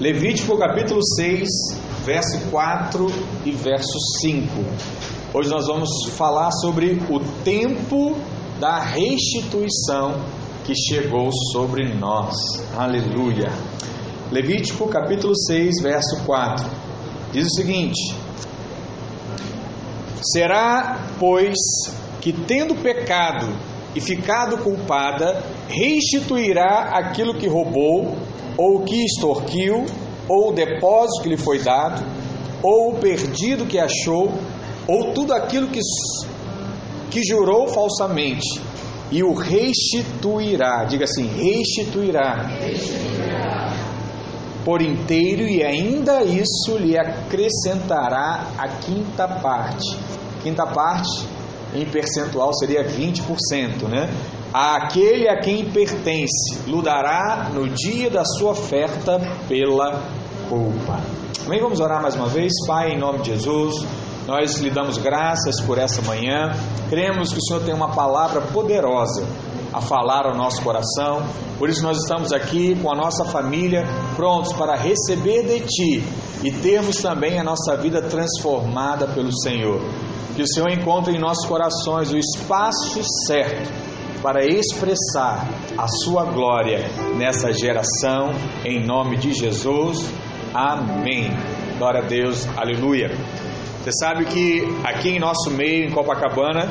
Levítico capítulo 6, verso 4 e verso 5. Hoje nós vamos falar sobre o tempo da restituição que chegou sobre nós. Aleluia. Levítico capítulo 6, verso 4. Diz o seguinte: Será, pois, que tendo pecado e ficado culpada, restituirá aquilo que roubou, ou que extorquiu, ou o depósito que lhe foi dado, ou o perdido que achou, ou tudo aquilo que, que jurou falsamente, e o restituirá. Diga assim: restituirá. restituirá. Por inteiro, e ainda isso lhe acrescentará a quinta parte. Quinta parte em percentual seria 20%, né? Aquele a quem pertence ludará no dia da sua oferta pela culpa. Amém? Vamos orar mais uma vez, Pai, em nome de Jesus. Nós lhe damos graças por essa manhã. Cremos que o Senhor tem uma palavra poderosa a falar ao nosso coração. Por isso nós estamos aqui com a nossa família prontos para receber de ti e termos também a nossa vida transformada pelo Senhor. Que o Senhor encontre em nossos corações o espaço certo para expressar a sua glória nessa geração, em nome de Jesus. Amém. Glória a Deus, aleluia. Você sabe que aqui em nosso meio, em Copacabana,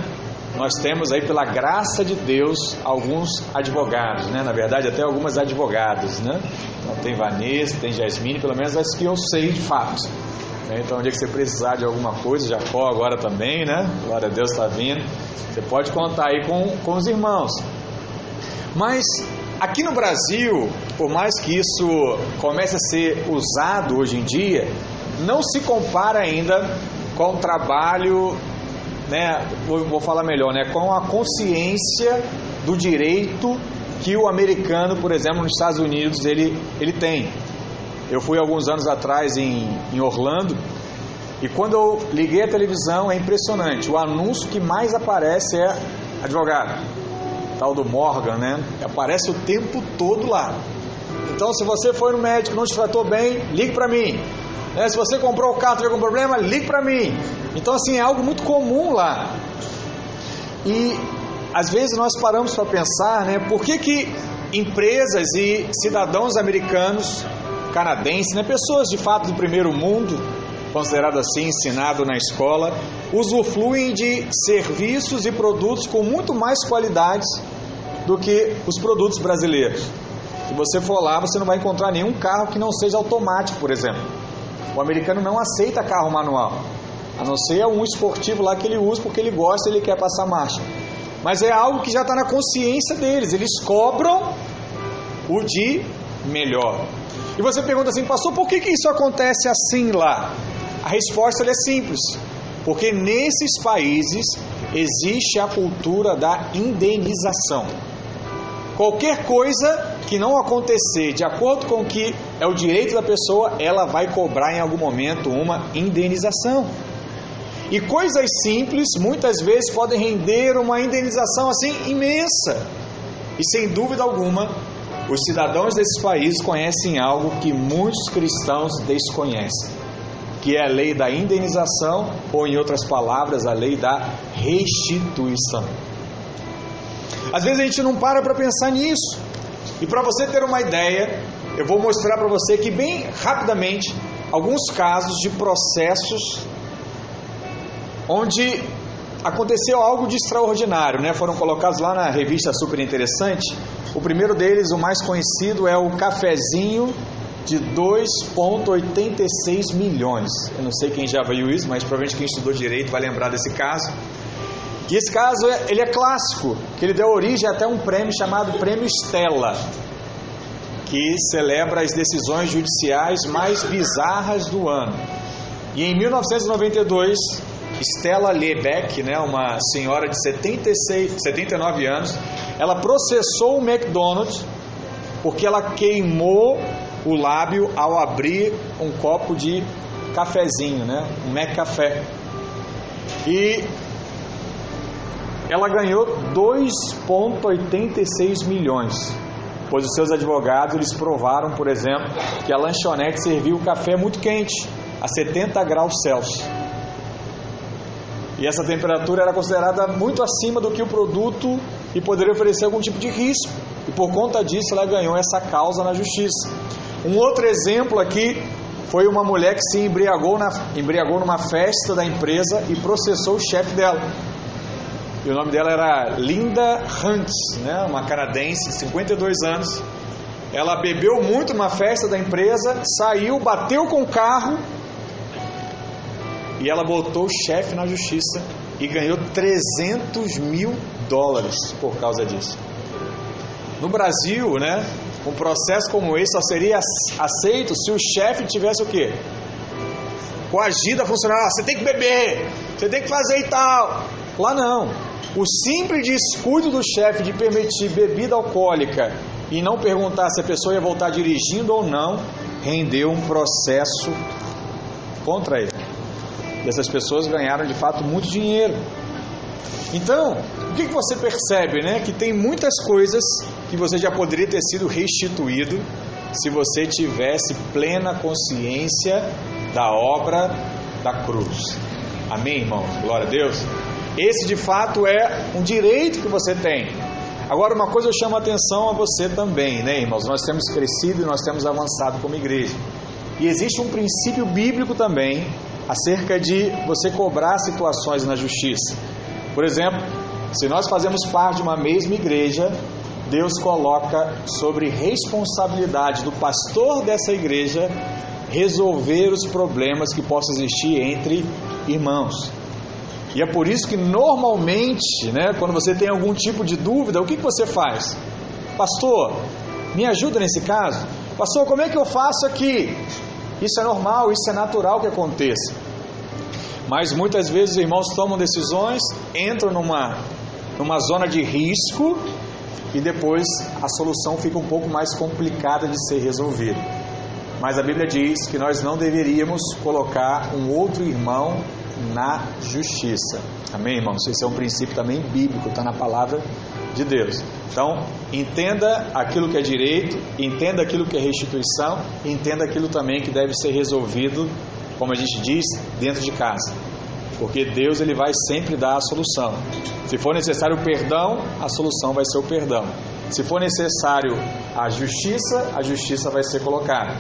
nós temos aí pela graça de Deus alguns advogados, né? Na verdade, até algumas advogadas, né? Então, tem Vanessa, tem Jasmine, pelo menos as que eu sei de fato. Né? Então, um dia que você precisar de alguma coisa, Jacó agora também, né? Glória a Deus está vindo. Você pode contar aí com, com os irmãos. Mas aqui no Brasil, por mais que isso comece a ser usado hoje em dia, não se compara ainda com o trabalho, né, vou, vou falar melhor, né, com a consciência do direito que o americano, por exemplo, nos Estados Unidos, ele, ele tem. Eu fui alguns anos atrás em, em Orlando e quando eu liguei a televisão é impressionante. O anúncio que mais aparece é advogado, tal do Morgan, né? Aparece o tempo todo lá. Então, se você foi no médico não te tratou bem, ligue para mim. Né? Se você comprou o carro teve algum problema, ligue para mim. Então, assim, é algo muito comum lá. E às vezes nós paramos para pensar, né? Por que, que empresas e cidadãos americanos canadense, né? pessoas de fato do primeiro mundo, considerado assim, ensinado na escola, usufruem de serviços e produtos com muito mais qualidades do que os produtos brasileiros. Se você for lá, você não vai encontrar nenhum carro que não seja automático, por exemplo. O americano não aceita carro manual, a não ser um esportivo lá que ele usa porque ele gosta, ele quer passar marcha. Mas é algo que já está na consciência deles, eles cobram o de melhor. E você pergunta assim, pastor, por que, que isso acontece assim lá? A resposta é simples. Porque nesses países existe a cultura da indenização. Qualquer coisa que não acontecer de acordo com o que é o direito da pessoa, ela vai cobrar em algum momento uma indenização. E coisas simples muitas vezes podem render uma indenização assim imensa. E sem dúvida alguma, os cidadãos desses países conhecem algo que muitos cristãos desconhecem, que é a lei da indenização, ou em outras palavras, a lei da restituição. Às vezes a gente não para para pensar nisso. E para você ter uma ideia, eu vou mostrar para você que bem rapidamente alguns casos de processos onde aconteceu algo de extraordinário, né? Foram colocados lá na revista super interessante. O primeiro deles, o mais conhecido, é o cafezinho de 2,86 milhões. Eu não sei quem já viu isso, mas provavelmente quem estudou direito vai lembrar desse caso. E esse caso ele é clássico, que ele deu origem até um prêmio chamado Prêmio Stella, que celebra as decisões judiciais mais bizarras do ano. E em 1992, Stella Lebeck, né, uma senhora de 76, 79 anos, ela processou o McDonald's porque ela queimou o lábio ao abrir um copo de cafezinho, né, um McCafé. E ela ganhou 2,86 milhões. pois os seus advogados eles provaram, por exemplo, que a lanchonete servia o café muito quente, a 70 graus Celsius. E essa temperatura era considerada muito acima do que o produto e poderia oferecer algum tipo de risco. E por conta disso ela ganhou essa causa na justiça. Um outro exemplo aqui foi uma mulher que se embriagou, na, embriagou numa festa da empresa e processou o chefe dela. E o nome dela era Linda Hunt, né? uma canadense, 52 anos. Ela bebeu muito numa festa da empresa, saiu, bateu com o carro e ela botou o chefe na justiça e ganhou 300 mil dólares por causa disso. No Brasil, né, um processo como esse só seria aceito se o chefe tivesse o quê? Coagido a funcionar. Ah, você tem que beber, você tem que fazer e tal. Lá não. O simples descuido do chefe de permitir bebida alcoólica e não perguntar se a pessoa ia voltar dirigindo ou não, rendeu um processo contra ele. Essas pessoas ganharam de fato muito dinheiro. Então, o que, que você percebe, né? Que tem muitas coisas que você já poderia ter sido restituído se você tivesse plena consciência da obra da cruz. Amém, irmãos? Glória a Deus. Esse de fato é um direito que você tem. Agora, uma coisa eu chamo a atenção a você também, né, irmãos? Nós temos crescido e nós temos avançado como igreja. E existe um princípio bíblico também acerca de você cobrar situações na justiça. Por exemplo, se nós fazemos parte de uma mesma igreja, Deus coloca sobre responsabilidade do pastor dessa igreja resolver os problemas que possam existir entre irmãos. E é por isso que normalmente, né, quando você tem algum tipo de dúvida, o que, que você faz? Pastor, me ajuda nesse caso? Pastor, como é que eu faço aqui? Isso é normal, isso é natural que aconteça. Mas muitas vezes os irmãos tomam decisões, entram numa, numa zona de risco e depois a solução fica um pouco mais complicada de ser resolvida. Mas a Bíblia diz que nós não deveríamos colocar um outro irmão na justiça. Amém, irmãos? Esse é um princípio também bíblico, está na palavra de Deus. Então, entenda aquilo que é direito, entenda aquilo que é restituição, entenda aquilo também que deve ser resolvido, como a gente diz, dentro de casa. Porque Deus ele vai sempre dar a solução. Se for necessário o perdão, a solução vai ser o perdão. Se for necessário a justiça, a justiça vai ser colocada.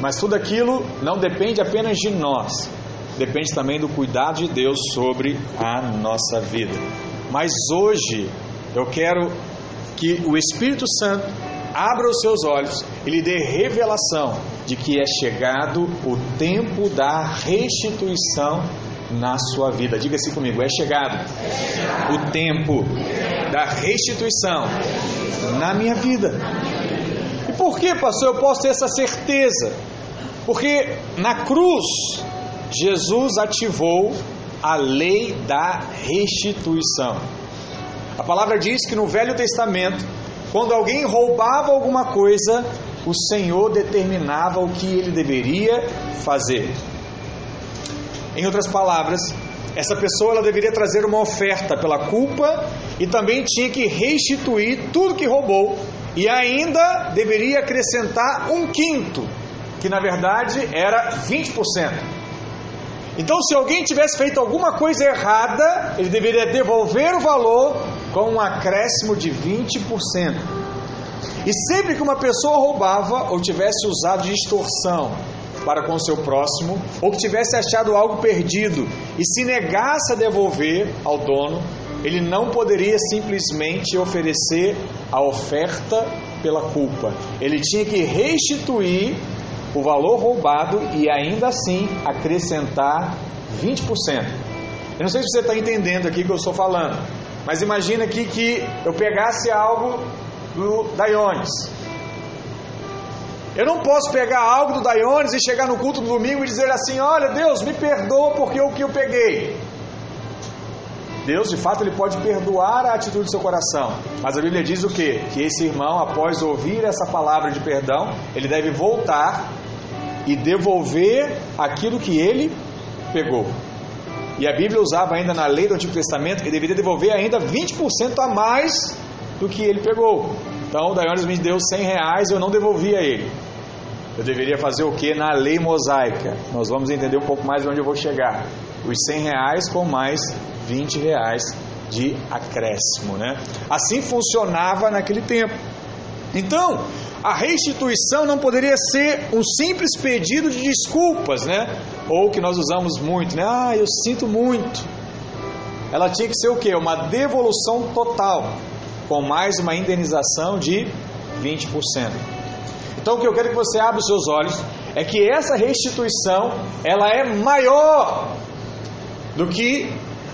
Mas tudo aquilo não depende apenas de nós, depende também do cuidado de Deus sobre a nossa vida. Mas hoje eu quero que o Espírito Santo abra os seus olhos e lhe dê revelação de que é chegado o tempo da restituição na sua vida. Diga assim comigo: é chegado, o tempo da restituição na minha vida. E por que, pastor, eu posso ter essa certeza? Porque na cruz Jesus ativou a lei da restituição. A palavra diz que no Velho Testamento, quando alguém roubava alguma coisa, o Senhor determinava o que ele deveria fazer. Em outras palavras, essa pessoa ela deveria trazer uma oferta pela culpa e também tinha que restituir tudo que roubou e ainda deveria acrescentar um quinto, que na verdade era 20%. Então, se alguém tivesse feito alguma coisa errada, ele deveria devolver o valor com um acréscimo de 20%. E sempre que uma pessoa roubava ou tivesse usado de extorsão para com seu próximo, ou que tivesse achado algo perdido e se negasse a devolver ao dono, ele não poderia simplesmente oferecer a oferta pela culpa. Ele tinha que restituir o valor roubado e ainda assim acrescentar 20%. Eu não sei se você está entendendo aqui o que eu estou falando, mas imagina aqui que eu pegasse algo do Daiones. Eu não posso pegar algo do Daiones e chegar no culto do domingo e dizer assim: Olha, Deus, me perdoa porque o que eu peguei. Deus, de fato, ele pode perdoar a atitude do seu coração. Mas a Bíblia diz o quê? Que esse irmão, após ouvir essa palavra de perdão, ele deve voltar e devolver aquilo que ele pegou. E a Bíblia usava ainda na lei do Antigo Testamento que deveria devolver ainda 20% a mais do que ele pegou. Então Daiones me deu 100 reais, eu não devolvi a ele. Eu deveria fazer o que na lei mosaica? Nós vamos entender um pouco mais de onde eu vou chegar. Os 100 reais com mais 20 reais de acréscimo, né? Assim funcionava naquele tempo. Então, a restituição não poderia ser um simples pedido de desculpas, né? Ou que nós usamos muito, né? Ah, eu sinto muito. Ela tinha que ser o quê? Uma devolução total, com mais uma indenização de 20%. Então, o que eu quero que você abra os seus olhos é que essa restituição, ela é maior do que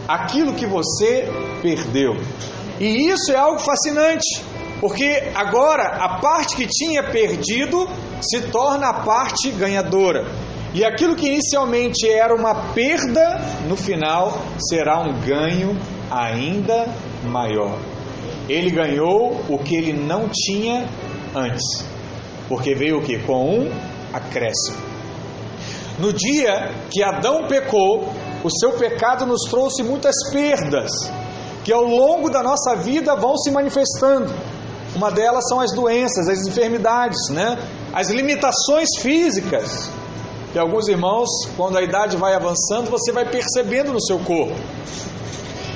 aquilo que você perdeu. E isso é algo fascinante, porque agora a parte que tinha perdido se torna a parte ganhadora. E aquilo que inicialmente era uma perda, no final será um ganho ainda maior. Ele ganhou o que ele não tinha antes. Porque veio o que? Com um acréscimo. No dia que Adão pecou, o seu pecado nos trouxe muitas perdas, que ao longo da nossa vida vão se manifestando. Uma delas são as doenças, as enfermidades, né? as limitações físicas. Que alguns irmãos, quando a idade vai avançando, você vai percebendo no seu corpo.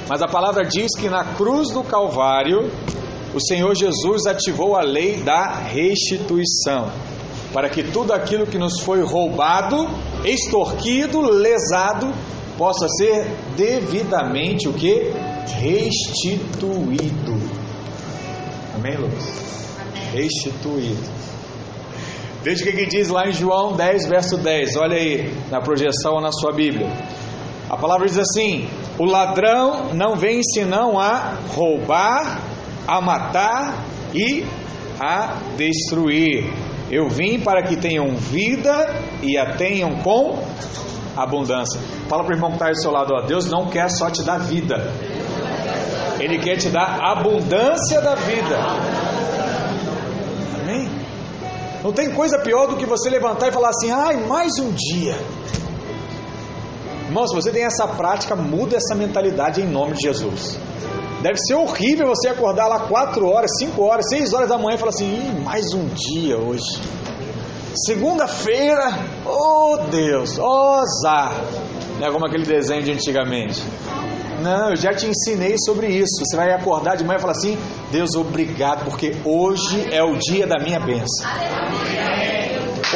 Mas a palavra diz que na cruz do Calvário, o Senhor Jesus ativou a lei da restituição, para que tudo aquilo que nos foi roubado, extorquido, lesado, possa ser devidamente o que? Restituído. Amém, Lucas? Restituído. Veja o que, que diz lá em João 10, verso 10. Olha aí na projeção ou na sua Bíblia. A palavra diz assim: O ladrão não vem senão a roubar, a matar e a destruir. Eu vim para que tenham vida e a tenham com abundância. Fala para o irmão que está aí do seu lado: ó, Deus não quer só te dar vida, Ele quer te dar abundância da vida. Amém? Não tem coisa pior do que você levantar e falar assim: ai, mais um dia. Irmão, se você tem essa prática, muda essa mentalidade em nome de Jesus. Deve ser horrível você acordar lá 4 horas, 5 horas, 6 horas da manhã e falar assim: mais um dia hoje. Segunda-feira, oh Deus, azar. Não é como aquele desenho de antigamente. Não, eu já te ensinei sobre isso. Você vai acordar de manhã e falar assim: Deus, obrigado, porque hoje é o dia da minha bênção.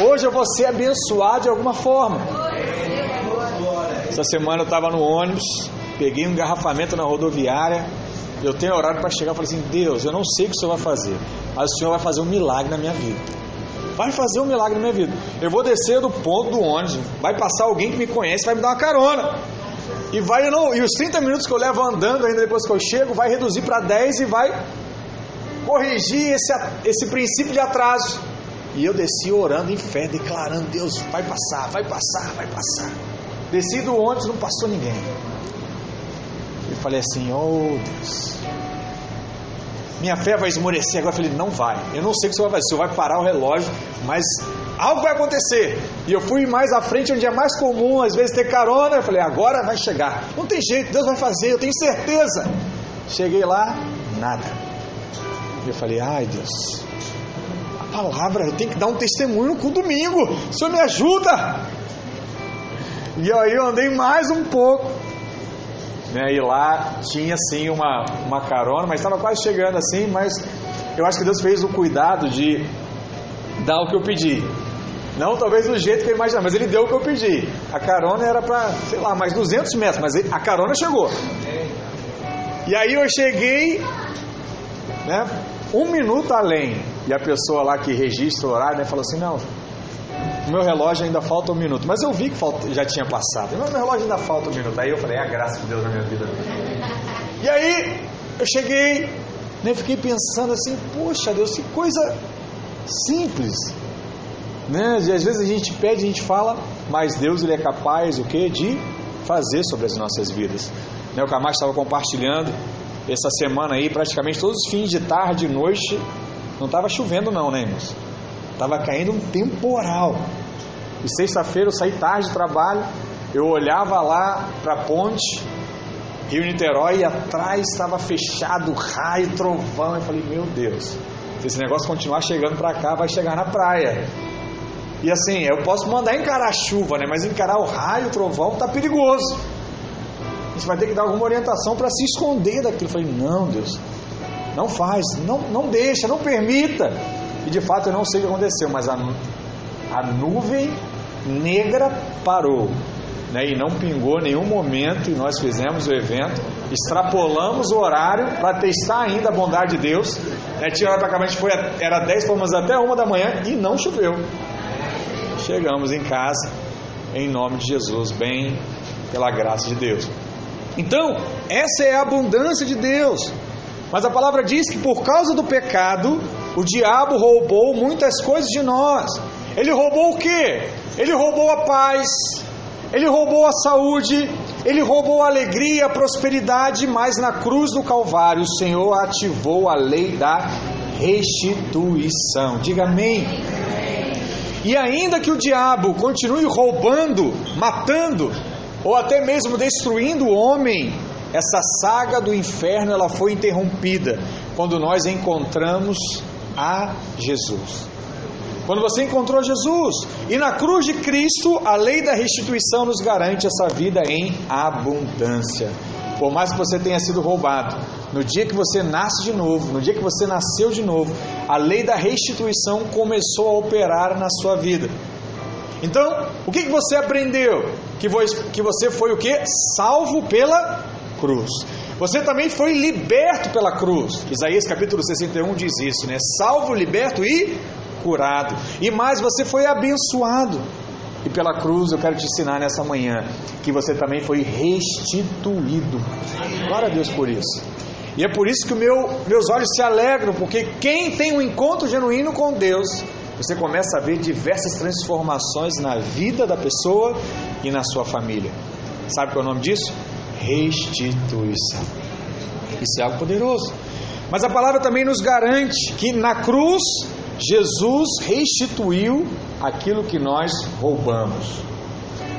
Hoje eu vou ser abençoado de alguma forma. Essa semana eu estava no ônibus, peguei um engarrafamento na rodoviária. Eu tenho horário para chegar e falei assim: Deus, eu não sei o que o Senhor vai fazer, mas o Senhor vai fazer um milagre na minha vida. Vai fazer um milagre na minha vida. Eu vou descer do ponto do ônibus, vai passar alguém que me conhece, vai me dar uma carona. E vai não, e os 30 minutos que eu levo andando ainda depois que eu chego, vai reduzir para 10 e vai corrigir esse, esse princípio de atraso. E eu desci orando em fé, declarando: Deus, vai passar, vai passar, vai passar. Desci do ônibus, não passou ninguém. E falei assim: Oh Deus, minha fé vai esmorecer. Agora eu falei: Não vai. Eu não sei o que senhor vai fazer. O senhor vai parar o relógio, mas algo vai acontecer. E eu fui mais à frente, onde é mais comum, às vezes, ter carona. Eu falei: Agora vai chegar. Não tem jeito, Deus vai fazer, eu tenho certeza. Cheguei lá, nada. Eu falei: Ai Deus, a palavra, eu tenho que dar um testemunho no domingo. O senhor me ajuda. E aí eu andei mais um pouco. Né, e lá tinha sim uma, uma carona, mas estava quase chegando assim, mas eu acho que Deus fez o cuidado de dar o que eu pedi. Não talvez do jeito que eu imaginava, mas ele deu o que eu pedi. A carona era para, sei lá, mais 200 metros, mas a carona chegou. E aí eu cheguei, né, um minuto além, e a pessoa lá que registra o horário, né, falou assim, não, meu relógio ainda falta um minuto. Mas eu vi que falta, já tinha passado. Meu relógio ainda falta um minuto. Aí eu falei, é a graça de Deus na minha vida. E aí eu cheguei, né, fiquei pensando assim, poxa Deus, que coisa simples. Né? Às vezes a gente pede, a gente fala, mas Deus ele é capaz o que? De fazer sobre as nossas vidas. Né, o Camacho estava compartilhando essa semana aí, praticamente todos os fins de tarde e noite, não estava chovendo não, né, irmãos? Estava caindo um temporal. E sexta-feira eu saí tarde do trabalho, eu olhava lá para a ponte, Rio Niterói, e atrás estava fechado, raio, trovão. Eu falei, meu Deus. Se esse negócio continuar chegando para cá, vai chegar na praia. E assim, eu posso mandar encarar a chuva, né? Mas encarar o raio, o trovão, tá perigoso. Gente vai ter que dar alguma orientação para se esconder daquilo. Eu falei, não, Deus, não faz, não, não deixa, não permita. E de fato eu não sei o que aconteceu, mas a, a nuvem negra parou. Né, e não pingou nenhum momento, e nós fizemos o evento, extrapolamos o horário para testar ainda a bondade de Deus. Né, tinha hora para cá, a gente foi, era 10, fomos até uma da manhã e não choveu. Chegamos em casa, em nome de Jesus, bem pela graça de Deus. Então, essa é a abundância de Deus. Mas a palavra diz que por causa do pecado, o diabo roubou muitas coisas de nós. Ele roubou o quê? Ele roubou a paz, ele roubou a saúde, ele roubou a alegria, a prosperidade, mas na cruz do Calvário o Senhor ativou a lei da restituição. Diga amém. E ainda que o diabo continue roubando, matando, ou até mesmo destruindo o homem, essa saga do inferno ela foi interrompida quando nós encontramos a Jesus. Quando você encontrou Jesus, e na cruz de Cristo, a lei da restituição nos garante essa vida em abundância. Por mais que você tenha sido roubado, no dia que você nasce de novo, no dia que você nasceu de novo, a lei da restituição começou a operar na sua vida. Então, o que, que você aprendeu? Que você foi o que? Salvo pela cruz. Você também foi liberto pela cruz. Isaías capítulo 61 diz isso, né? Salvo, liberto e curado. E mais, você foi abençoado. E pela cruz eu quero te ensinar nessa manhã que você também foi restituído. Glória a Deus por isso. E é por isso que meu, meus olhos se alegram, porque quem tem um encontro genuíno com Deus, você começa a ver diversas transformações na vida da pessoa e na sua família. Sabe qual é o nome disso? Restituição. Isso é algo poderoso. Mas a palavra também nos garante que na cruz Jesus restituiu aquilo que nós roubamos.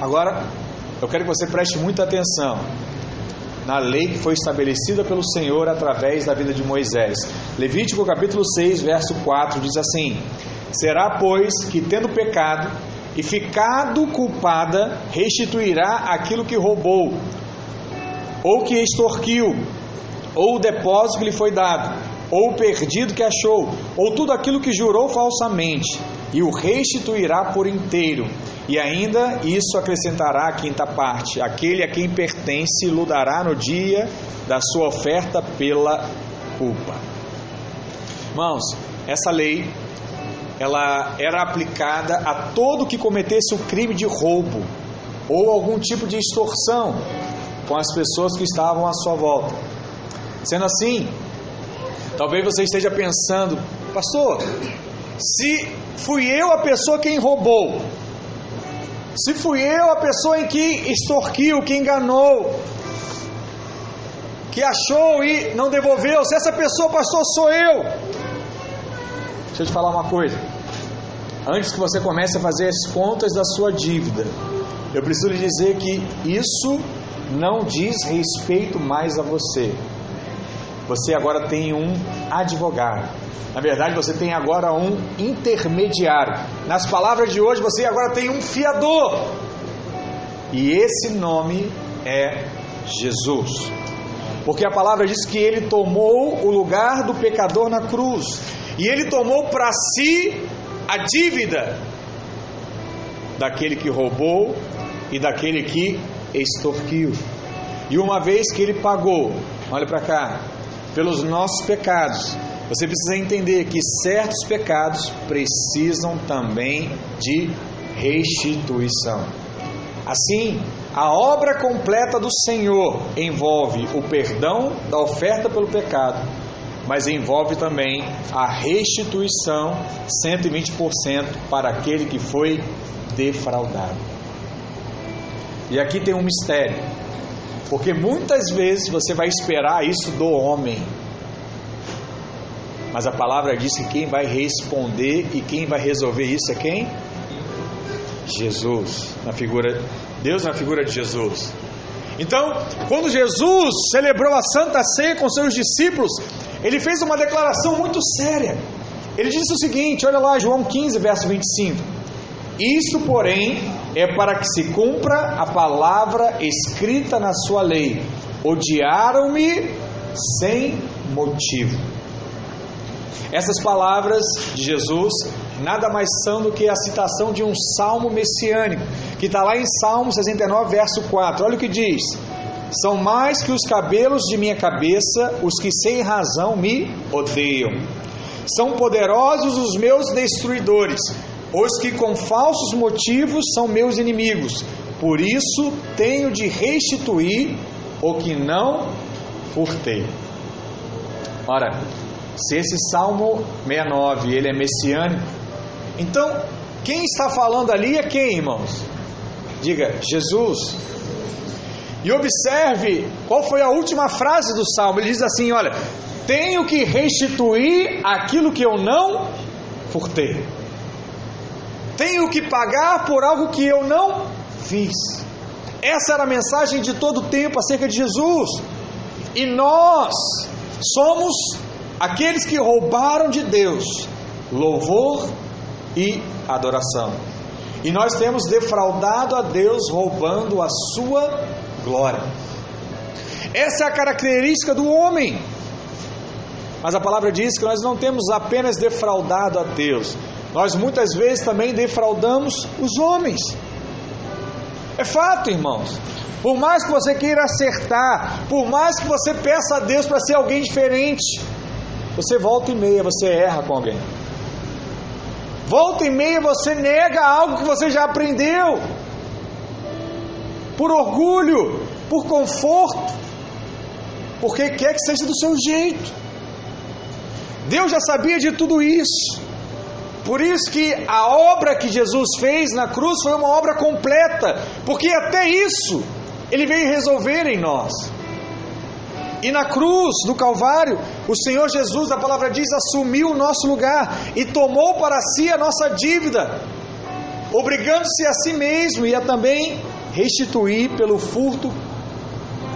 Agora, eu quero que você preste muita atenção na lei que foi estabelecida pelo Senhor através da vida de Moisés. Levítico capítulo 6, verso 4 diz assim: Será, pois, que tendo pecado e ficado culpada, restituirá aquilo que roubou, ou que extorquiu, ou o depósito que lhe foi dado, ou o perdido que achou, ou tudo aquilo que jurou falsamente, e o restituirá por inteiro. E ainda isso acrescentará a quinta parte: aquele a quem pertence ludará no dia da sua oferta pela culpa. Irmãos, essa lei ela era aplicada a todo que cometesse o crime de roubo ou algum tipo de extorsão com as pessoas que estavam à sua volta. Sendo assim, talvez você esteja pensando, pastor, se fui eu a pessoa quem roubou, se fui eu a pessoa em que extorquiu, que enganou, que achou e não devolveu, se essa pessoa, pastor, sou eu. Deixa eu te falar uma coisa. Antes que você comece a fazer as contas da sua dívida, eu preciso lhe dizer que isso não diz respeito mais a você. Você agora tem um advogado. Na verdade, você tem agora um intermediário. Nas palavras de hoje, você agora tem um fiador. E esse nome é Jesus. Porque a palavra diz que ele tomou o lugar do pecador na cruz. E ele tomou para si a dívida daquele que roubou e daquele que extorquiu. E uma vez que ele pagou, olha para cá, pelos nossos pecados, você precisa entender que certos pecados precisam também de restituição. Assim, a obra completa do Senhor envolve o perdão da oferta pelo pecado, mas envolve também a restituição 120% para aquele que foi defraudado. E aqui tem um mistério, porque muitas vezes você vai esperar isso do homem, mas a palavra diz que quem vai responder e quem vai resolver isso é quem? Jesus, na figura Deus na figura de Jesus. Então, quando Jesus celebrou a Santa Ceia com seus discípulos, ele fez uma declaração muito séria. Ele disse o seguinte: olha lá, João 15, verso 25. Isto, porém, é para que se cumpra a palavra escrita na sua lei: odiaram-me sem motivo. Essas palavras de Jesus nada mais são do que a citação de um salmo messiânico, que está lá em Salmo 69, verso 4. Olha o que diz: São mais que os cabelos de minha cabeça os que sem razão me odeiam. São poderosos os meus destruidores, os que com falsos motivos são meus inimigos. Por isso tenho de restituir o que não furtei. Ora, se esse Salmo 69 ele é messiânico, então quem está falando ali é quem, irmãos? Diga, Jesus. E observe qual foi a última frase do Salmo. Ele diz assim: Olha, tenho que restituir aquilo que eu não furtei. Tenho que pagar por algo que eu não fiz. Essa era a mensagem de todo o tempo acerca de Jesus. E nós somos aqueles que roubaram de Deus louvor e adoração. E nós temos defraudado a Deus roubando a sua glória. Essa é a característica do homem. Mas a palavra diz que nós não temos apenas defraudado a Deus, nós muitas vezes também defraudamos os homens. É fato, irmãos. Por mais que você queira acertar, por mais que você peça a Deus para ser alguém diferente, você volta e meia, você erra com alguém. Volta e meia você nega algo que você já aprendeu. Por orgulho, por conforto, porque quer que seja do seu jeito. Deus já sabia de tudo isso. Por isso que a obra que Jesus fez na cruz foi uma obra completa, porque até isso ele veio resolver em nós. E na cruz do Calvário, o Senhor Jesus, a palavra diz, assumiu o nosso lugar e tomou para si a nossa dívida, obrigando-se a si mesmo e a também restituir pelo furto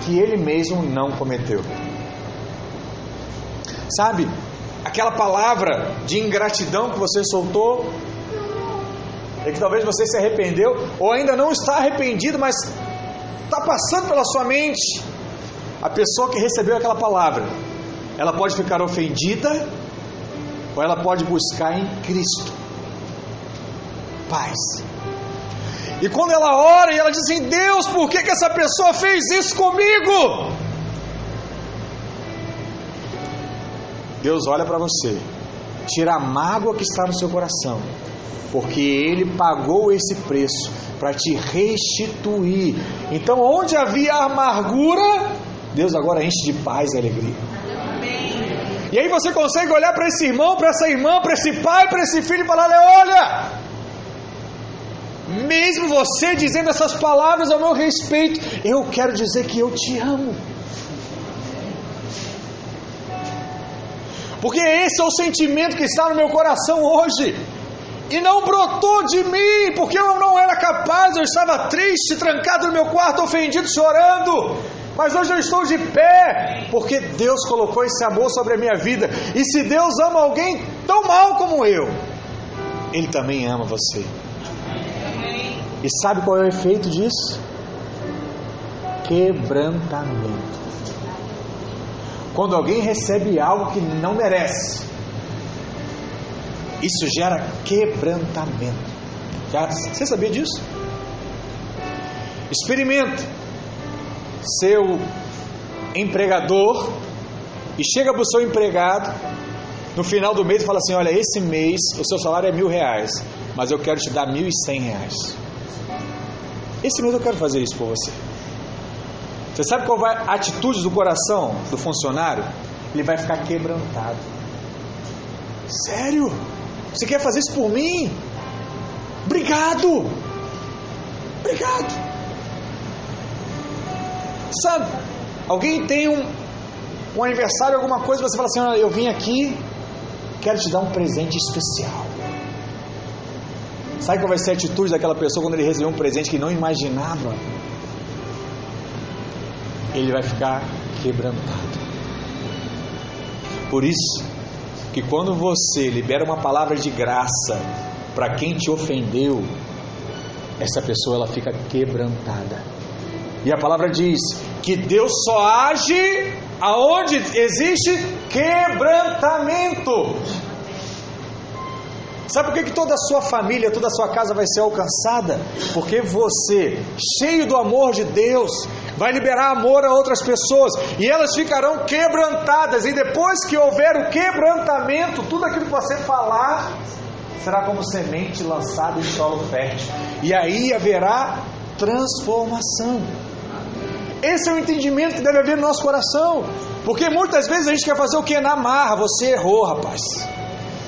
que ele mesmo não cometeu. Sabe, aquela palavra de ingratidão que você soltou, é que talvez você se arrependeu, ou ainda não está arrependido, mas está passando pela sua mente. A pessoa que recebeu aquela palavra, ela pode ficar ofendida, ou ela pode buscar em Cristo paz. E quando ela ora e ela diz assim: Deus, por que, que essa pessoa fez isso comigo? Deus olha para você, tira a mágoa que está no seu coração, porque Ele pagou esse preço para te restituir. Então, onde havia amargura, Deus agora enche de paz e alegria. E aí você consegue olhar para esse irmão, para essa irmã, para esse pai, para esse filho e falar: olha, mesmo você dizendo essas palavras ao meu respeito, eu quero dizer que eu te amo. Porque esse é o sentimento que está no meu coração hoje. E não brotou de mim, porque eu não era capaz, eu estava triste, trancado no meu quarto, ofendido, chorando. Mas hoje eu estou de pé, porque Deus colocou esse amor sobre a minha vida. E se Deus ama alguém tão mal como eu, Ele também ama você. E sabe qual é o efeito disso? Quebrantamento. Quando alguém recebe algo que não merece, isso gera quebrantamento. Já, você sabia disso? Experimenta. Seu empregador e chega para o seu empregado no final do mês e fala assim: Olha, esse mês o seu salário é mil reais, mas eu quero te dar mil e cem reais. Esse mês eu quero fazer isso por você. Você sabe qual vai a atitude do coração do funcionário? Ele vai ficar quebrantado. Sério? Você quer fazer isso por mim? Obrigado! Obrigado! Sabe, alguém tem um, um aniversário, alguma coisa, você fala assim: Olha, eu vim aqui, quero te dar um presente especial. Sabe qual vai ser a atitude daquela pessoa quando ele receber um presente que não imaginava? Ele vai ficar quebrantado. Por isso, que quando você libera uma palavra de graça para quem te ofendeu, essa pessoa ela fica quebrantada. E a palavra diz que Deus só age aonde existe quebrantamento. Sabe por que, que toda a sua família, toda a sua casa vai ser alcançada? Porque você, cheio do amor de Deus, vai liberar amor a outras pessoas e elas ficarão quebrantadas. E depois que houver o quebrantamento, tudo aquilo que você falar será como semente lançada em solo fértil. E aí haverá transformação. Esse é o entendimento que deve haver no nosso coração. Porque muitas vezes a gente quer fazer o que? Na marra. Você errou, rapaz.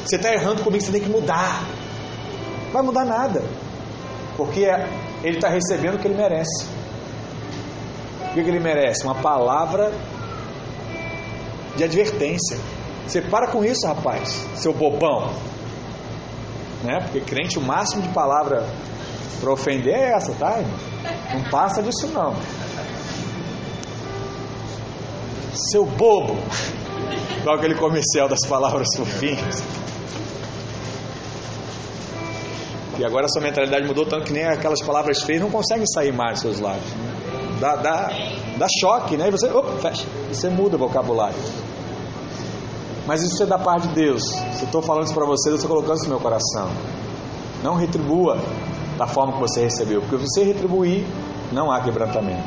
Você está errando comigo, você tem que mudar. Não vai mudar nada. Porque ele está recebendo o que ele merece. O que ele merece? Uma palavra de advertência. Você para com isso, rapaz, seu bobão. Né? Porque crente, o máximo de palavra para ofender é essa, tá? Não passa disso não. Seu bobo. Igual aquele comercial das palavras fofinhas. E agora sua mentalidade mudou tanto que nem aquelas palavras feias não conseguem sair mais seus lábios. Dá, dá, dá choque, né? E você, opa, fecha. Você muda o vocabulário. Mas isso é da parte de Deus. Se eu estou falando isso para você, eu estou colocando isso no meu coração. Não retribua da forma que você recebeu. Porque você retribuir, não há quebrantamento.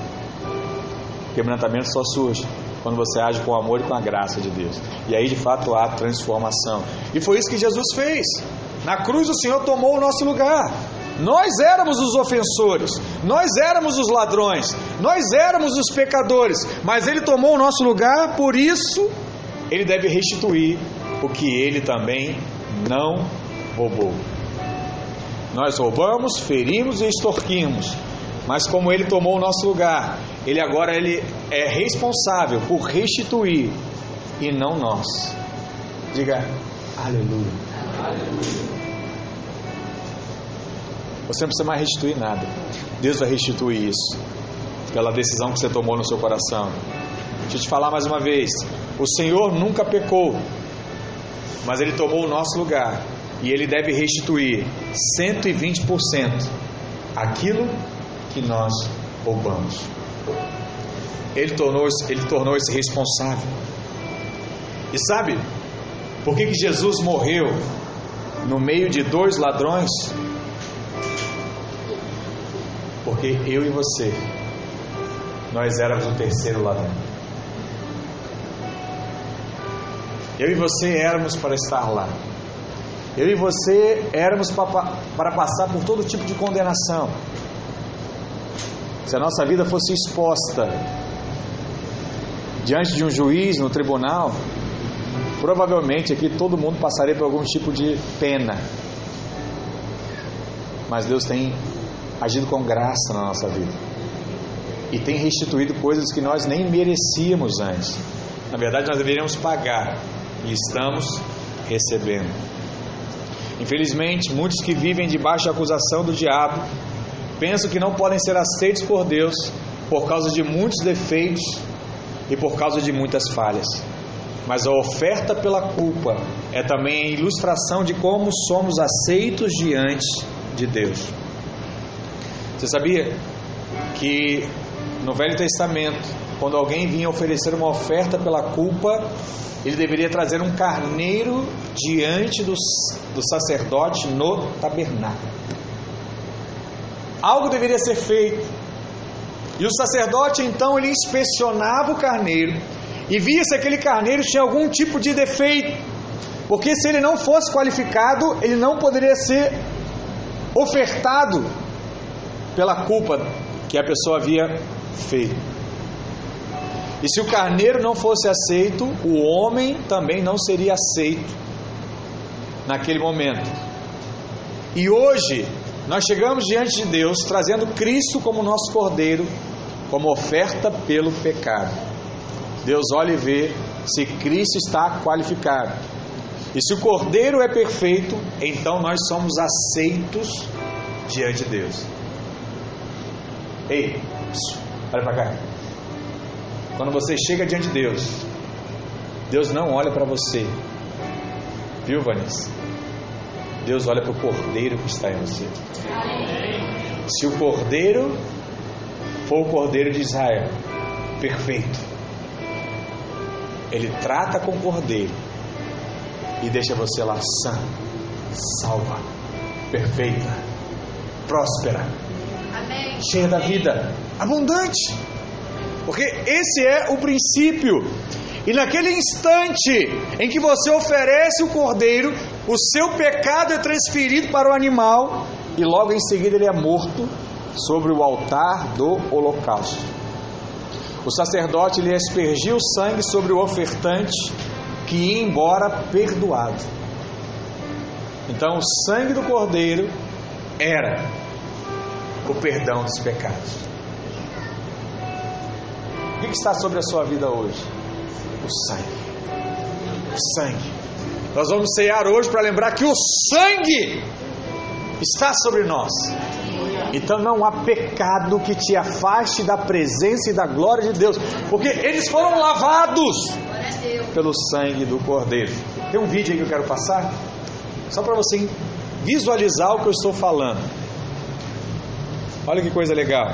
Quebrantamento só surge quando você age com amor e com a graça de Deus. E aí de fato há transformação. E foi isso que Jesus fez. Na cruz o Senhor tomou o nosso lugar. Nós éramos os ofensores, nós éramos os ladrões, nós éramos os pecadores, mas Ele tomou o nosso lugar, por isso Ele deve restituir o que Ele também não roubou. Nós roubamos, ferimos e extorquimos, mas como Ele tomou o nosso lugar, Ele agora ele é responsável por restituir e não nós. Diga aleluia. aleluia. Você não precisa mais restituir nada. Deus vai restituir isso. Pela decisão que você tomou no seu coração. Deixa eu te falar mais uma vez. O Senhor nunca pecou. Mas Ele tomou o nosso lugar. E Ele deve restituir 120% aquilo que nós roubamos. Ele tornou, ele tornou esse responsável. E sabe por que, que Jesus morreu no meio de dois ladrões? Porque eu e você, nós éramos o terceiro ladrão. Eu e você éramos para estar lá. Eu e você éramos para, passar por todo tipo de condenação. Se a nossa vida fosse exposta diante de um juiz no tribunal, provavelmente aqui todo mundo passaria por algum tipo de pena. Mas Deus tem agido com graça na nossa vida e tem restituído coisas que nós nem merecíamos antes. Na verdade, nós deveríamos pagar e estamos recebendo. Infelizmente, muitos que vivem debaixo da acusação do diabo pensam que não podem ser aceitos por Deus por causa de muitos defeitos e por causa de muitas falhas. Mas a oferta pela culpa é também a ilustração de como somos aceitos diante de Deus. Você sabia que no Velho Testamento, quando alguém vinha oferecer uma oferta pela culpa, ele deveria trazer um carneiro diante do, do sacerdote no tabernáculo. Algo deveria ser feito. E o sacerdote então ele inspecionava o carneiro e via se aquele carneiro tinha algum tipo de defeito. Porque se ele não fosse qualificado, ele não poderia ser ofertado pela culpa que a pessoa havia feito. E se o carneiro não fosse aceito, o homem também não seria aceito naquele momento. E hoje, nós chegamos diante de Deus trazendo Cristo como nosso cordeiro, como oferta pelo pecado. Deus olha e vê se Cristo está qualificado. E se o cordeiro é perfeito, então nós somos aceitos diante de Deus. Ei, olha para cá. Quando você chega diante de Deus, Deus não olha para você Viu, Vanessa? Deus olha para o cordeiro que está em você. Se o cordeiro for o cordeiro de Israel, perfeito, ele trata com o cordeiro e deixa você lá sã, salva, perfeita, próspera. Cheia da vida, abundante. Porque esse é o princípio. E naquele instante em que você oferece o cordeiro, o seu pecado é transferido para o animal e logo em seguida ele é morto sobre o altar do holocausto. O sacerdote lhe aspergiu o sangue sobre o ofertante que ia embora perdoado. Então, o sangue do cordeiro era o perdão dos pecados. O que está sobre a sua vida hoje? O sangue. O sangue. Nós vamos cear hoje para lembrar que o sangue está sobre nós. Então não há pecado que te afaste da presença e da glória de Deus, porque eles foram lavados pelo sangue do Cordeiro. Tem um vídeo aí que eu quero passar, só para você visualizar o que eu estou falando. Olha que coisa legal.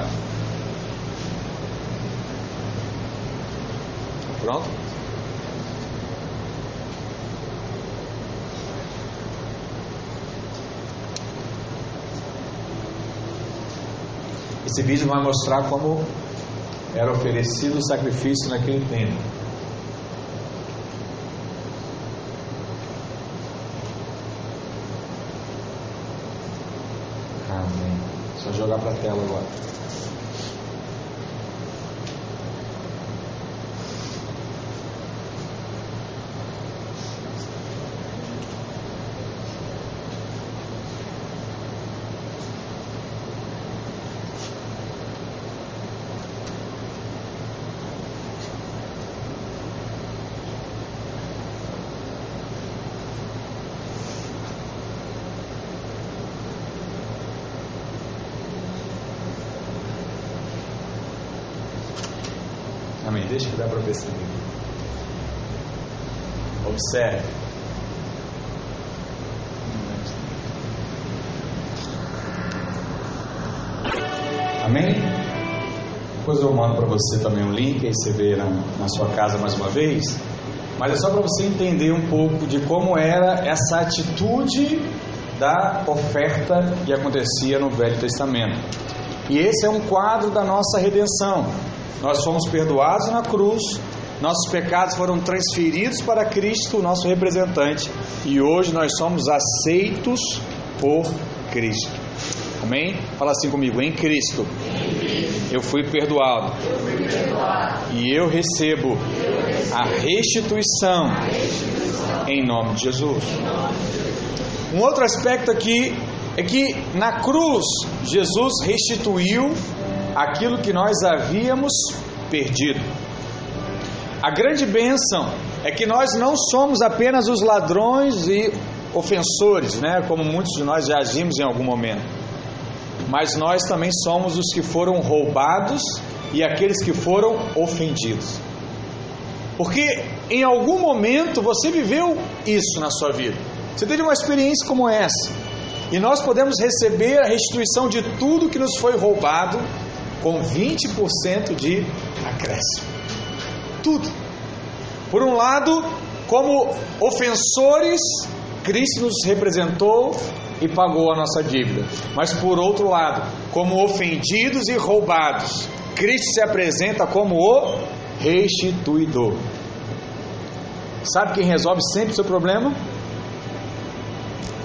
Pronto? Esse vídeo vai mostrar como era oferecido o sacrifício naquele tempo. Só jogar para a tela agora. Amém. Deixa que dá para perceber. Amém? Depois eu mando para você também um link, aí você vê na, na sua casa mais uma vez. Mas é só para você entender um pouco de como era essa atitude da oferta que acontecia no Velho Testamento. E esse é um quadro da nossa redenção. Nós fomos perdoados na cruz, nossos pecados foram transferidos para Cristo, nosso representante, e hoje nós somos aceitos por Cristo. Amém? Fala assim comigo: em Cristo, eu fui perdoado, e eu recebo a restituição em nome de Jesus. Um outro aspecto aqui é que na cruz Jesus restituiu aquilo que nós havíamos perdido. A grande bênção é que nós não somos apenas os ladrões e ofensores, né, como muitos de nós já agimos em algum momento, mas nós também somos os que foram roubados e aqueles que foram ofendidos. Porque em algum momento você viveu isso na sua vida. Você teve uma experiência como essa. E nós podemos receber a restituição de tudo que nos foi roubado com 20% de acréscimo. Tudo. Por um lado, como ofensores, Cristo nos representou e pagou a nossa dívida. Mas por outro lado, como ofendidos e roubados, Cristo se apresenta como o restituidor. Sabe quem resolve sempre o seu problema?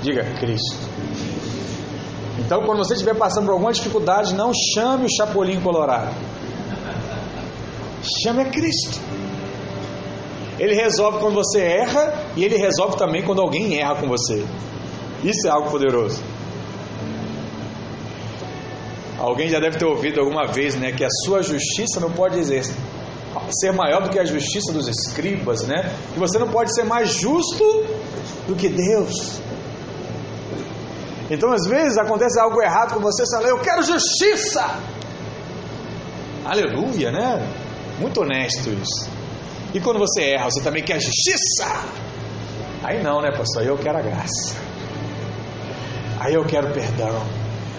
Diga Cristo. Então, quando você estiver passando por alguma dificuldade, não chame o Chapolin Colorado. Chame a Cristo. Ele resolve quando você erra e ele resolve também quando alguém erra com você. Isso é algo poderoso. Alguém já deve ter ouvido alguma vez, né, que a sua justiça não pode ser maior do que a justiça dos escribas, né? Que você não pode ser mais justo do que Deus. Então, às vezes, acontece algo errado com você, você fala, eu quero justiça. Aleluia, né? Muito honesto isso. E quando você erra, você também quer justiça. Aí não, né, pastor? Aí eu quero a graça. Aí eu quero perdão.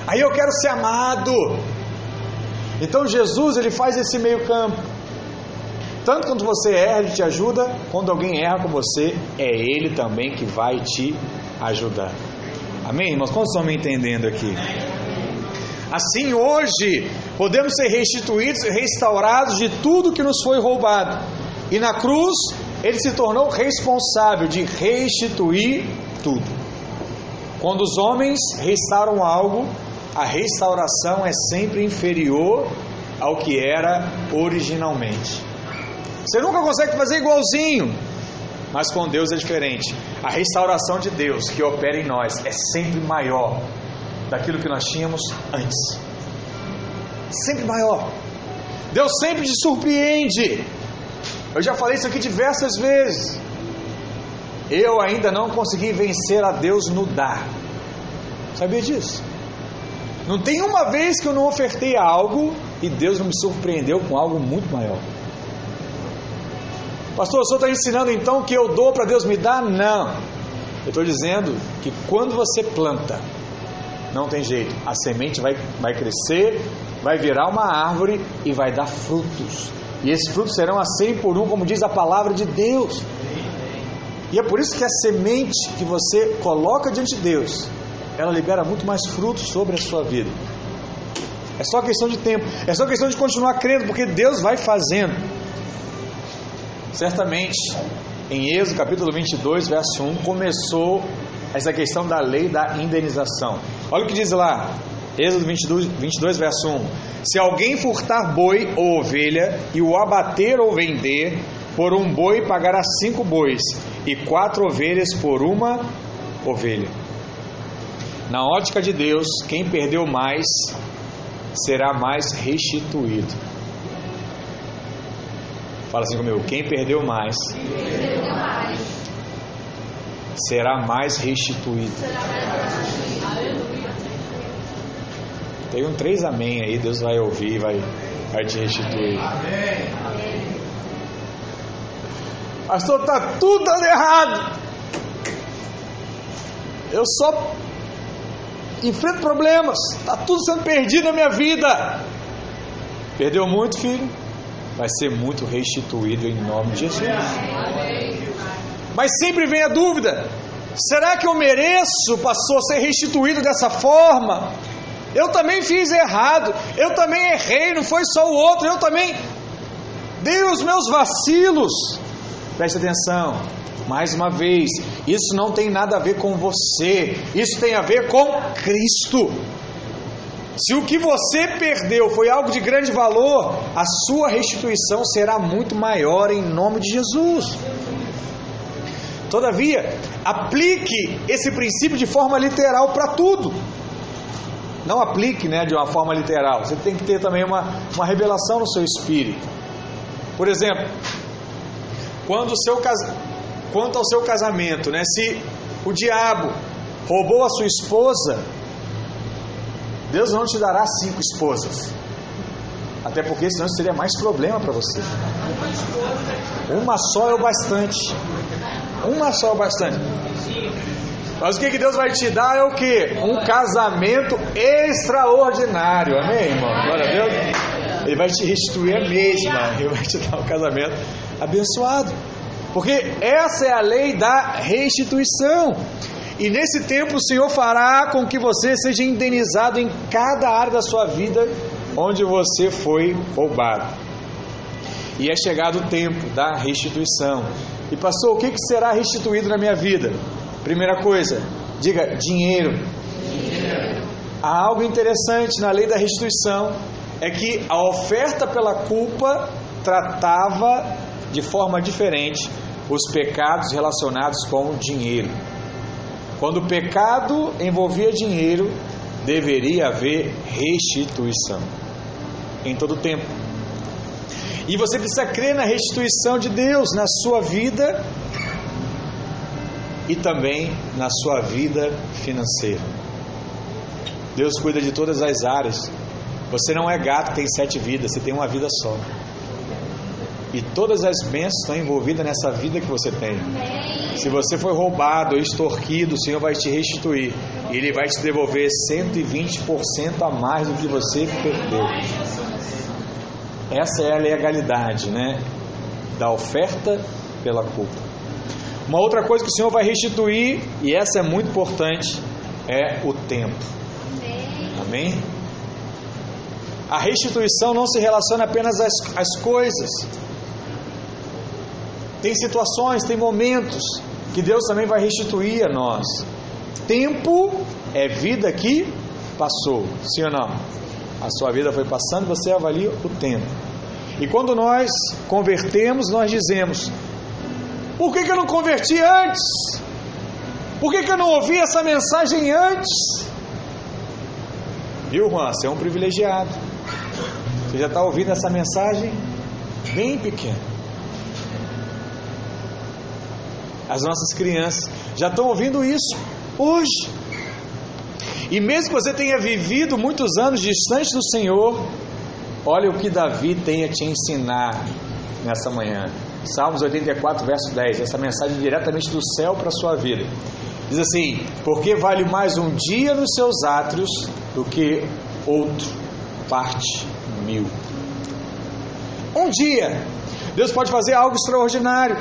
Aí eu quero ser amado. Então Jesus ele faz esse meio campo. Tanto quando você erra, ele te ajuda, quando alguém erra com você, é ele também que vai te ajudar. Amém, irmãos? Quantos estão me entendendo aqui? Assim, hoje, podemos ser restituídos restaurados de tudo que nos foi roubado. E na cruz, ele se tornou responsável de restituir tudo. Quando os homens restauram algo, a restauração é sempre inferior ao que era originalmente. Você nunca consegue fazer igualzinho, mas com Deus é diferente. A restauração de Deus que opera em nós é sempre maior daquilo que nós tínhamos antes. Sempre maior. Deus sempre te surpreende. Eu já falei isso aqui diversas vezes. Eu ainda não consegui vencer a Deus no dar. Sabia disso? Não tem uma vez que eu não ofertei algo e Deus não me surpreendeu com algo muito maior. Pastor, o senhor está ensinando então que eu dou para Deus me dar? Não. Eu estou dizendo que quando você planta, não tem jeito, a semente vai, vai crescer, vai virar uma árvore e vai dar frutos. E esses frutos serão a 100 por um, como diz a palavra de Deus. E é por isso que a semente que você coloca diante de Deus, ela libera muito mais frutos sobre a sua vida. É só questão de tempo, é só questão de continuar crendo, porque Deus vai fazendo. Certamente, em Êxodo capítulo 22, verso 1, começou essa questão da lei da indenização. Olha o que diz lá, Êxodo 22, 22 verso 1: Se alguém furtar boi ou ovelha e o abater ou vender, por um boi pagará cinco bois, e quatro ovelhas por uma ovelha. Na ótica de Deus, quem perdeu mais será mais restituído. Fala assim comigo: quem perdeu mais, será mais restituído. Tem um três amém aí, Deus vai ouvir, vai, vai te restituir. Pastor, tá tudo dando errado. Eu só enfrento problemas, tá tudo sendo perdido na minha vida. Perdeu muito, filho? vai ser muito restituído em nome de Jesus. Mas sempre vem a dúvida: será que eu mereço, pastor, ser restituído dessa forma? Eu também fiz errado, eu também errei, não foi só o outro, eu também dei os meus vacilos. Preste atenção, mais uma vez, isso não tem nada a ver com você, isso tem a ver com Cristo. Se o que você perdeu foi algo de grande valor, a sua restituição será muito maior em nome de Jesus. Todavia, aplique esse princípio de forma literal para tudo. Não aplique né, de uma forma literal. Você tem que ter também uma, uma revelação no seu espírito. Por exemplo, quando o seu, quanto ao seu casamento, né, se o diabo roubou a sua esposa, Deus não te dará cinco esposas. Até porque senão seria mais problema para você. Uma só é o bastante. Uma só é o bastante. Mas o que, que Deus vai te dar é o que? Um casamento extraordinário. Amém, irmão? Glória a Deus. Ele vai te restituir a mesma. Ele vai te dar um casamento abençoado. Porque essa é a lei da restituição. E nesse tempo o Senhor fará com que você seja indenizado em cada área da sua vida onde você foi roubado. E é chegado o tempo da restituição. E pastor, o que será restituído na minha vida? Primeira coisa, diga dinheiro. dinheiro. Há algo interessante na lei da restituição, é que a oferta pela culpa tratava de forma diferente os pecados relacionados com o dinheiro. Quando o pecado envolvia dinheiro, deveria haver restituição em todo tempo. E você precisa crer na restituição de Deus na sua vida e também na sua vida financeira. Deus cuida de todas as áreas. Você não é gato, tem sete vidas, você tem uma vida só. E todas as bênçãos estão envolvidas nessa vida que você tem. Se você foi roubado ou extorquido, o Senhor vai te restituir. E Ele vai te devolver 120% a mais do que você perdeu. Essa é a legalidade, né? Da oferta pela culpa. Uma outra coisa que o Senhor vai restituir, e essa é muito importante, é o tempo. Amém? A restituição não se relaciona apenas às, às coisas. Tem situações, tem momentos que Deus também vai restituir a nós. Tempo é vida que passou, sim ou não? A sua vida foi passando, você avalia o tempo. E quando nós convertemos, nós dizemos: por que, que eu não converti antes? Por que, que eu não ouvi essa mensagem antes? Viu, Juan? Você é um privilegiado. Você já está ouvindo essa mensagem bem pequena. As nossas crianças já estão ouvindo isso hoje. E mesmo que você tenha vivido muitos anos distante do Senhor, olha o que Davi tem a te ensinar nessa manhã. Salmos 84, verso 10. Essa mensagem diretamente do céu para a sua vida. Diz assim: Porque vale mais um dia nos seus átrios do que outro parte mil. Um dia, Deus pode fazer algo extraordinário.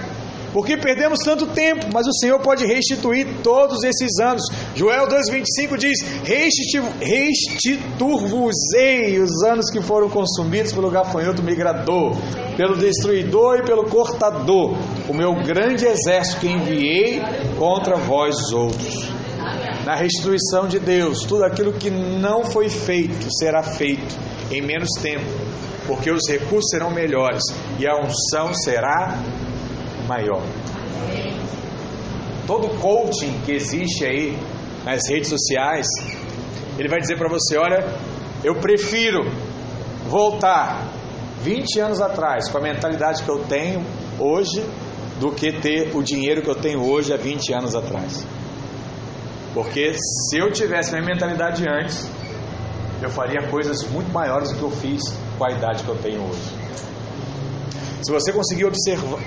Porque perdemos tanto tempo, mas o Senhor pode restituir todos esses anos. Joel 2,25 diz: Restituir-vos-ei os anos que foram consumidos pelo gafanhoto migrador, pelo destruidor e pelo cortador, o meu grande exército que enviei contra vós outros. Na restituição de Deus, tudo aquilo que não foi feito será feito em menos tempo, porque os recursos serão melhores e a unção será maior. Todo coaching que existe aí nas redes sociais, ele vai dizer para você: olha, eu prefiro voltar 20 anos atrás com a mentalidade que eu tenho hoje do que ter o dinheiro que eu tenho hoje há 20 anos atrás. Porque se eu tivesse minha mentalidade antes, eu faria coisas muito maiores do que eu fiz com a idade que eu tenho hoje. Se você conseguir observar,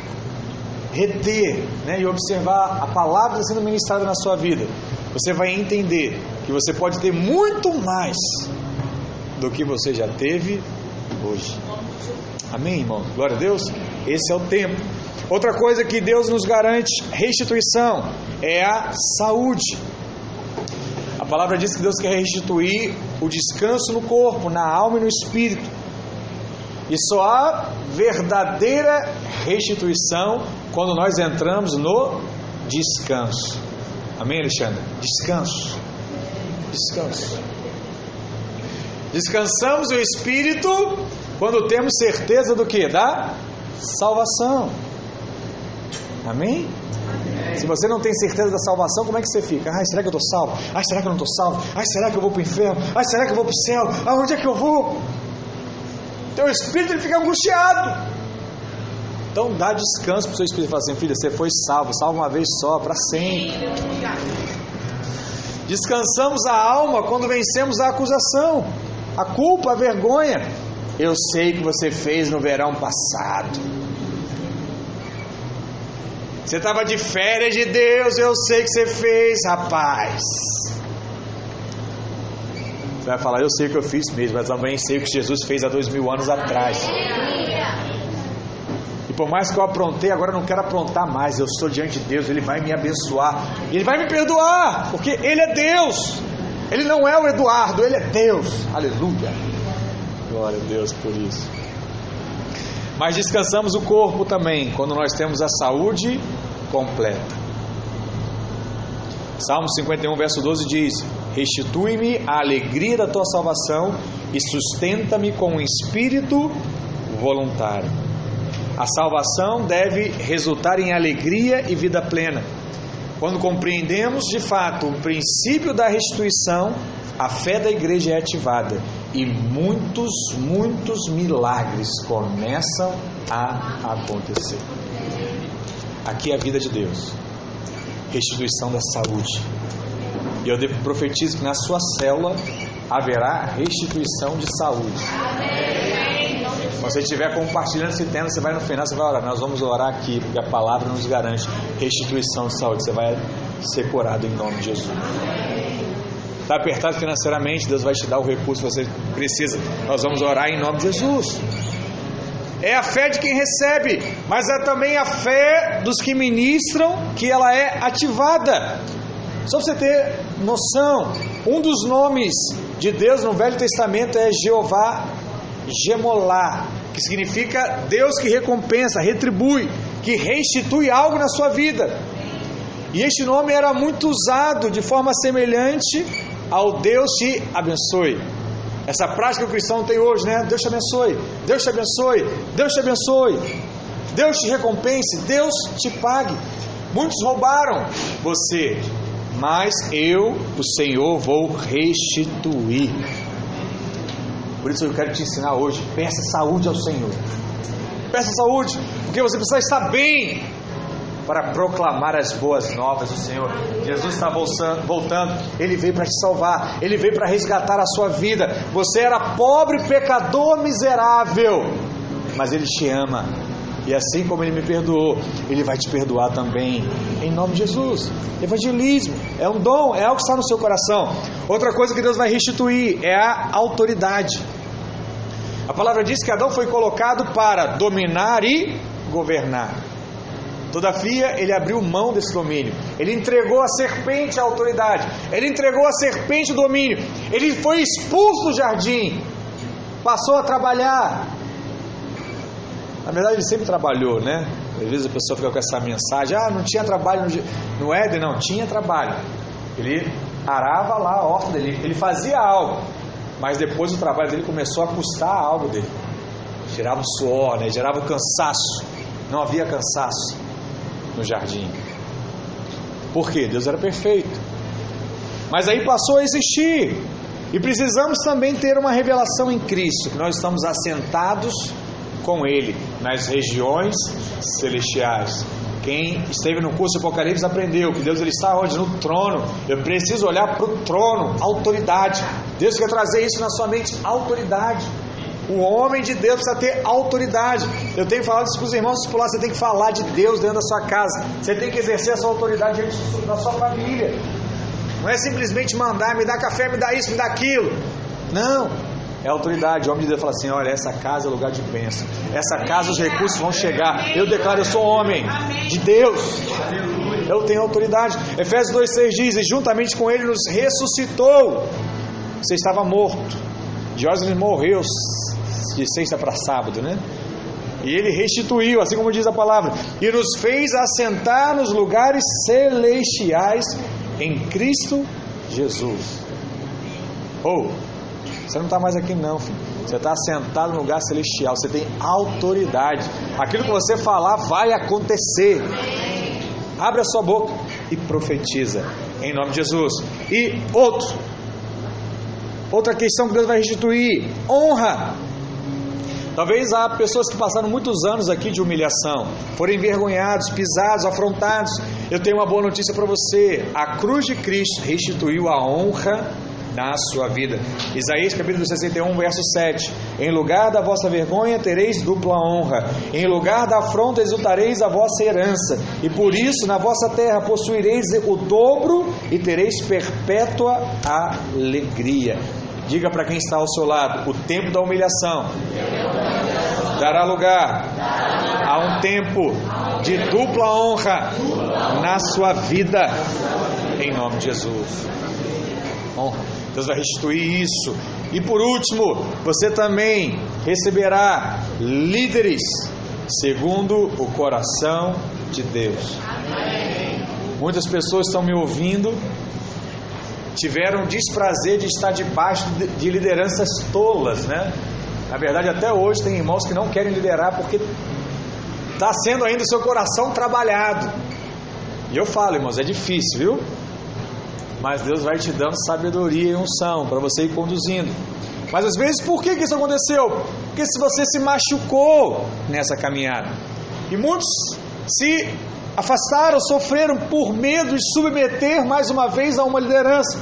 reter né, e observar a palavra sendo ministrada na sua vida, você vai entender que você pode ter muito mais do que você já teve hoje. Amém, irmão? Glória a Deus. Esse é o tempo. Outra coisa que Deus nos garante restituição é a saúde. A palavra diz que Deus quer restituir o descanso no corpo, na alma e no espírito. E só há verdadeira restituição quando nós entramos no descanso. Amém, Alexandre? Descanso. Descanso. Descansamos o espírito quando temos certeza do que? Da salvação. Amém? Se você não tem certeza da salvação, como é que você fica? Ai, será que eu estou salvo? Ai, será que eu não estou salvo? Ai, será que eu vou para o inferno? Ai, será que eu vou para o céu? Aonde é que eu vou? Teu espírito ele fica angustiado. Então dá descanso para o seu espírito fala assim, filha, você foi salvo, salvo uma vez só, para sempre. Descansamos a alma quando vencemos a acusação, a culpa, a vergonha. Eu sei que você fez no verão passado. Você estava de férias de Deus, eu sei que você fez, rapaz. Você vai falar, eu sei o que eu fiz mesmo, mas também sei o que Jesus fez há dois mil anos atrás. E por mais que eu aprontei, agora eu não quero aprontar mais. Eu estou diante de Deus, Ele vai me abençoar. Ele vai me perdoar, porque Ele é Deus. Ele não é o Eduardo, Ele é Deus. Aleluia. Glória a Deus por isso. Mas descansamos o corpo também, quando nós temos a saúde completa. Salmo 51, verso 12 diz: Restitui-me a alegria da tua salvação e sustenta-me com um espírito voluntário. A salvação deve resultar em alegria e vida plena. Quando compreendemos de fato o princípio da restituição, a fé da igreja é ativada e muitos, muitos milagres começam a acontecer. Aqui é a vida de Deus restituição da saúde. E eu profetizo que na sua célula haverá restituição de saúde. Quando você estiver compartilhando esse tema, você vai no final, você vai orar. Nós vamos orar aqui, porque a palavra nos garante restituição de saúde. Você vai ser curado em nome de Jesus. Está apertado financeiramente, Deus vai te dar o recurso que você precisa. Nós vamos orar em nome de Jesus. É a fé de quem recebe, mas é também a fé dos que ministram que ela é ativada. Só para você ter noção, um dos nomes de Deus no Velho Testamento é Jeová Gemolá, que significa Deus que recompensa, retribui, que restitui algo na sua vida. E este nome era muito usado de forma semelhante ao Deus te abençoe. Essa prática que o cristão tem hoje, né? Deus te abençoe, Deus te abençoe, Deus te abençoe, Deus te recompense, Deus te pague. Muitos roubaram você, mas eu, o Senhor, vou restituir. Por isso eu quero te ensinar hoje: peça saúde ao Senhor. Peça saúde, porque você precisa estar bem para proclamar as boas novas do Senhor. Jesus está voltando, ele veio para te salvar, ele veio para resgatar a sua vida. Você era pobre, pecador, miserável, mas ele te ama. E assim como ele me perdoou, ele vai te perdoar também, em nome de Jesus. Evangelismo é um dom, é algo que está no seu coração. Outra coisa que Deus vai restituir é a autoridade. A palavra diz que Adão foi colocado para dominar e governar. Todavia, ele abriu mão desse domínio. Ele entregou a serpente a autoridade. Ele entregou a serpente o domínio. Ele foi expulso do jardim. Passou a trabalhar. Na verdade, ele sempre trabalhou, né? Às vezes a pessoa fica com essa mensagem: ah, não tinha trabalho no, no Éden. Não, tinha trabalho. Ele arava lá a horta dele. Ele fazia algo. Mas depois o trabalho dele começou a custar algo dele. Gerava o suor, né? gerava o cansaço. Não havia cansaço no jardim. Por quê? Deus era perfeito. Mas aí passou a existir. E precisamos também ter uma revelação em Cristo, que nós estamos assentados com Ele nas regiões celestiais. Quem esteve no curso de Apocalipse aprendeu que Deus ele está onde? No trono. Eu preciso olhar para o trono, autoridade. Deus quer trazer isso na sua mente, autoridade. O homem de Deus precisa ter autoridade. Eu tenho falado isso para os irmãos discipulados, você tem que falar de Deus dentro da sua casa. Você tem que exercer a sua autoridade diante da sua família. Não é simplesmente mandar, me dá café, me dá isso, me dá aquilo. Não. É autoridade. O homem de Deus fala assim: olha, essa casa é lugar de bênção. Essa casa os recursos vão chegar. Eu declaro, eu sou homem de Deus. Eu tenho autoridade. Efésios 2,6 diz: E juntamente com ele nos ressuscitou. Você estava morto. Diógenes morreu de sexta para sábado, né? E ele restituiu, assim como diz a palavra, e nos fez assentar nos lugares celestiais em Cristo Jesus. Ou, oh, você não está mais aqui não, filho. Você está sentado no lugar celestial, você tem autoridade. Aquilo que você falar vai acontecer. Abre a sua boca e profetiza em nome de Jesus. E outro, outra questão que Deus vai restituir: honra. Talvez há pessoas que passaram muitos anos aqui de humilhação, foram envergonhados, pisados, afrontados. Eu tenho uma boa notícia para você: a cruz de Cristo restituiu a honra na sua vida. Isaías capítulo 61, verso 7. Em lugar da vossa vergonha tereis dupla honra, em lugar da afronta exultareis a vossa herança, e por isso na vossa terra possuireis o dobro e tereis perpétua alegria. Diga para quem está ao seu lado: o tempo da humilhação dará lugar a um tempo de dupla honra na sua vida, em nome de Jesus. Honra. Deus vai restituir isso. E por último, você também receberá líderes segundo o coração de Deus. Muitas pessoas estão me ouvindo tiveram desprazer de estar debaixo de lideranças tolas, né? Na verdade, até hoje tem irmãos que não querem liderar porque está sendo ainda o seu coração trabalhado. E eu falo, irmãos, é difícil, viu? Mas Deus vai te dando sabedoria e unção para você ir conduzindo. Mas às vezes, por que, que isso aconteceu? Porque se você se machucou nessa caminhada. E muitos se afastaram, sofreram por medo de submeter mais uma vez a uma liderança.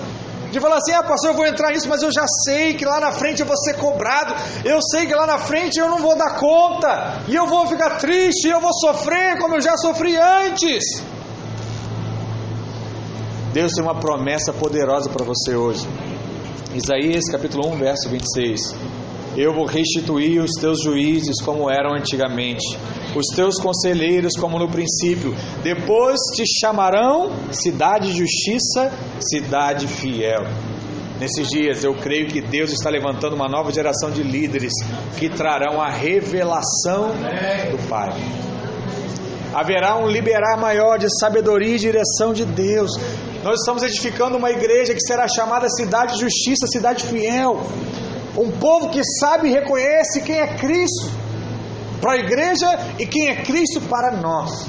de falar assim: ah, pastor, eu vou entrar nisso, mas eu já sei que lá na frente eu vou ser cobrado, eu sei que lá na frente eu não vou dar conta, e eu vou ficar triste, e eu vou sofrer como eu já sofri antes. Deus tem uma promessa poderosa para você hoje. Isaías capítulo 1, verso 26. Eu vou restituir os teus juízes como eram antigamente, os teus conselheiros como no princípio. Depois te chamarão cidade de justiça, cidade fiel. Nesses dias eu creio que Deus está levantando uma nova geração de líderes que trarão a revelação do Pai. Haverá um liberar maior de sabedoria e direção de Deus. Nós estamos edificando uma igreja que será chamada cidade de justiça, cidade fiel. Um povo que sabe e reconhece quem é Cristo para a igreja e quem é Cristo para nós.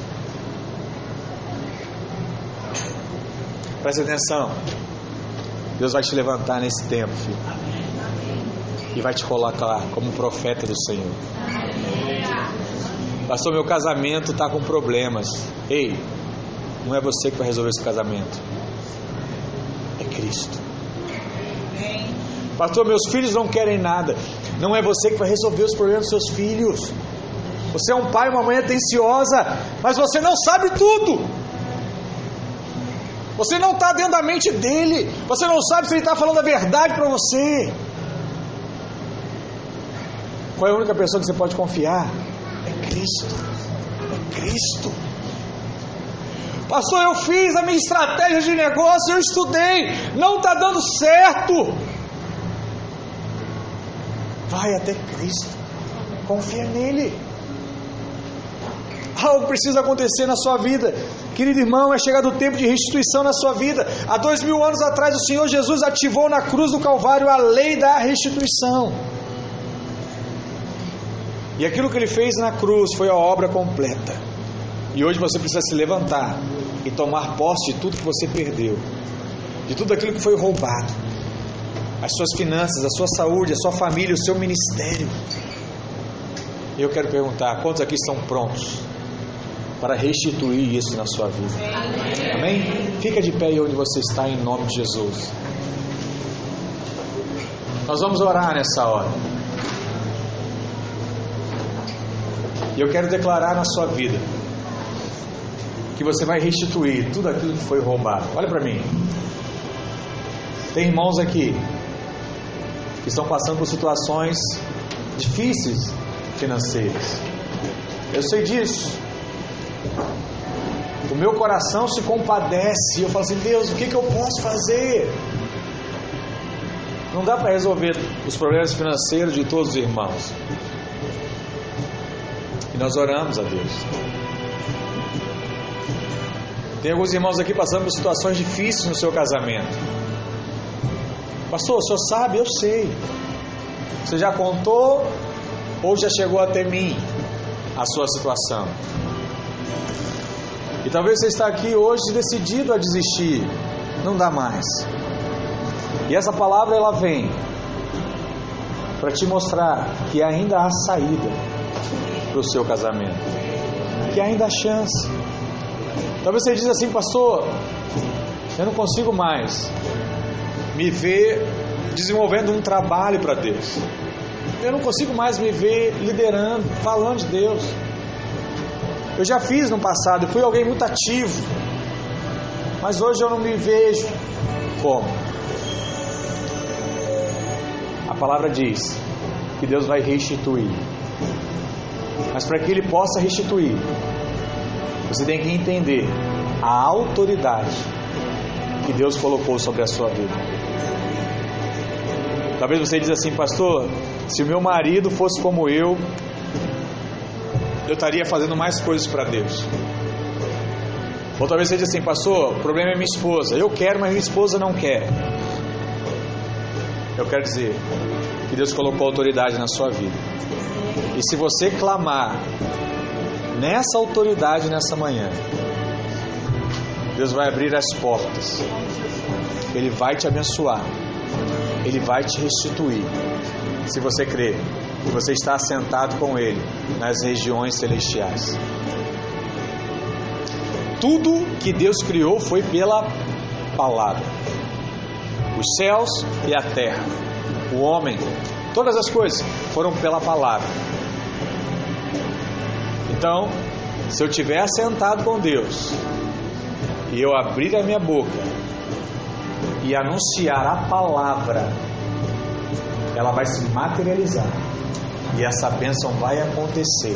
Preste atenção. Deus vai te levantar nesse tempo, filho. E vai te colocar como profeta do Senhor. Pastor, meu casamento está com problemas. Ei, não é você que vai resolver esse casamento. Cristo. Pastor, meus filhos não querem nada. Não é você que vai resolver os problemas dos seus filhos. Você é um pai, uma mãe atenciosa, mas você não sabe tudo. Você não está dentro da mente dele. Você não sabe se ele está falando a verdade para você. Qual é a única pessoa que você pode confiar? É Cristo. É Cristo. Pastor, eu fiz a minha estratégia de negócio, eu estudei, não está dando certo. Vai até Cristo, confia nele. Algo precisa acontecer na sua vida, querido irmão. É chegado o tempo de restituição na sua vida. Há dois mil anos atrás, o Senhor Jesus ativou na cruz do Calvário a lei da restituição. E aquilo que ele fez na cruz foi a obra completa. E hoje você precisa se levantar e tomar posse de tudo que você perdeu, de tudo aquilo que foi roubado, as suas finanças, a sua saúde, a sua família, o seu ministério. Eu quero perguntar: quantos aqui estão prontos para restituir isso na sua vida? Amém? Fica de pé aí onde você está, em nome de Jesus. Nós vamos orar nessa hora. E eu quero declarar na sua vida que você vai restituir tudo aquilo que foi roubado. Olha para mim. Tem irmãos aqui que estão passando por situações difíceis financeiras. Eu sei disso. O meu coração se compadece. Eu falo assim: Deus, o que, que eu posso fazer? Não dá para resolver os problemas financeiros de todos os irmãos. E nós oramos a Deus. Tem alguns irmãos aqui passando por situações difíceis no seu casamento. Pastor, o senhor sabe? Eu sei. Você já contou ou já chegou até mim a sua situação? E talvez você está aqui hoje decidido a desistir. Não dá mais. E essa palavra ela vem para te mostrar que ainda há saída para o seu casamento, que ainda há chance. Talvez você diz assim, pastor, eu não consigo mais me ver desenvolvendo um trabalho para Deus. Eu não consigo mais me ver liderando, falando de Deus. Eu já fiz no passado, fui alguém muito ativo, mas hoje eu não me vejo como. A palavra diz que Deus vai restituir. Mas para que Ele possa restituir, você tem que entender a autoridade que Deus colocou sobre a sua vida. Talvez você diz assim, pastor, se o meu marido fosse como eu, eu estaria fazendo mais coisas para Deus. Ou talvez você diz assim, pastor, o problema é minha esposa. Eu quero, mas minha esposa não quer. Eu quero dizer que Deus colocou autoridade na sua vida. E se você clamar nessa autoridade nessa manhã, Deus vai abrir as portas. Ele vai te abençoar. Ele vai te restituir. Se você crer que você está assentado com Ele nas regiões celestiais. Tudo que Deus criou foi pela palavra. Os céus e a terra, o homem, todas as coisas foram pela palavra. Então, se eu tiver sentado com Deus e eu abrir a minha boca e anunciar a palavra, ela vai se materializar e essa bênção vai acontecer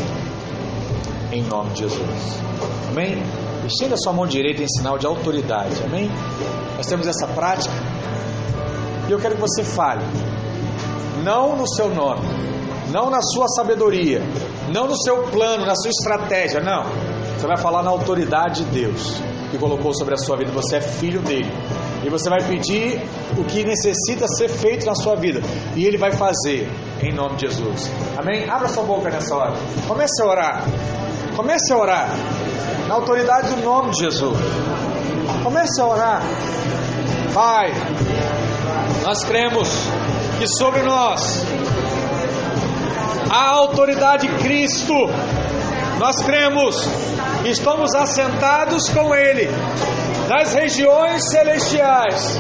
em nome de Jesus. Amém? Estenda sua mão direita em sinal de autoridade. Amém? Nós temos essa prática e eu quero que você fale, não no seu nome, não na sua sabedoria, não no seu plano, na sua estratégia, não. Você vai falar na autoridade de Deus que colocou sobre a sua vida. Você é filho dele. E você vai pedir o que necessita ser feito na sua vida. E ele vai fazer em nome de Jesus. Amém? Abra sua boca nessa hora. Comece a orar. Comece a orar. Na autoridade do nome de Jesus. Comece a orar. Pai, nós cremos que sobre nós a autoridade de Cristo. Nós cremos estamos assentados com Ele nas regiões celestiais.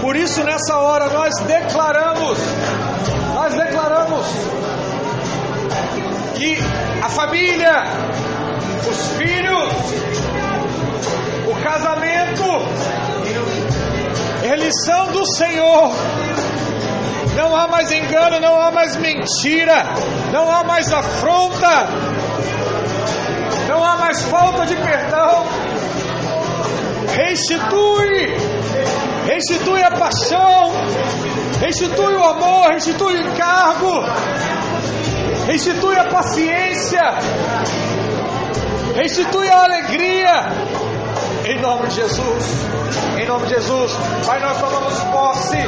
Por isso, nessa hora, nós declaramos, nós declaramos que a família, os filhos, o casamento, eles são do Senhor. Não há mais engano, não há mais mentira, não há mais afronta, não há mais falta de perdão. Restitui, restitui a paixão, restitui o amor, restitui o encargo, restitui a paciência, restitui a alegria. Em nome de Jesus, em nome de Jesus, Pai, nós tomamos posse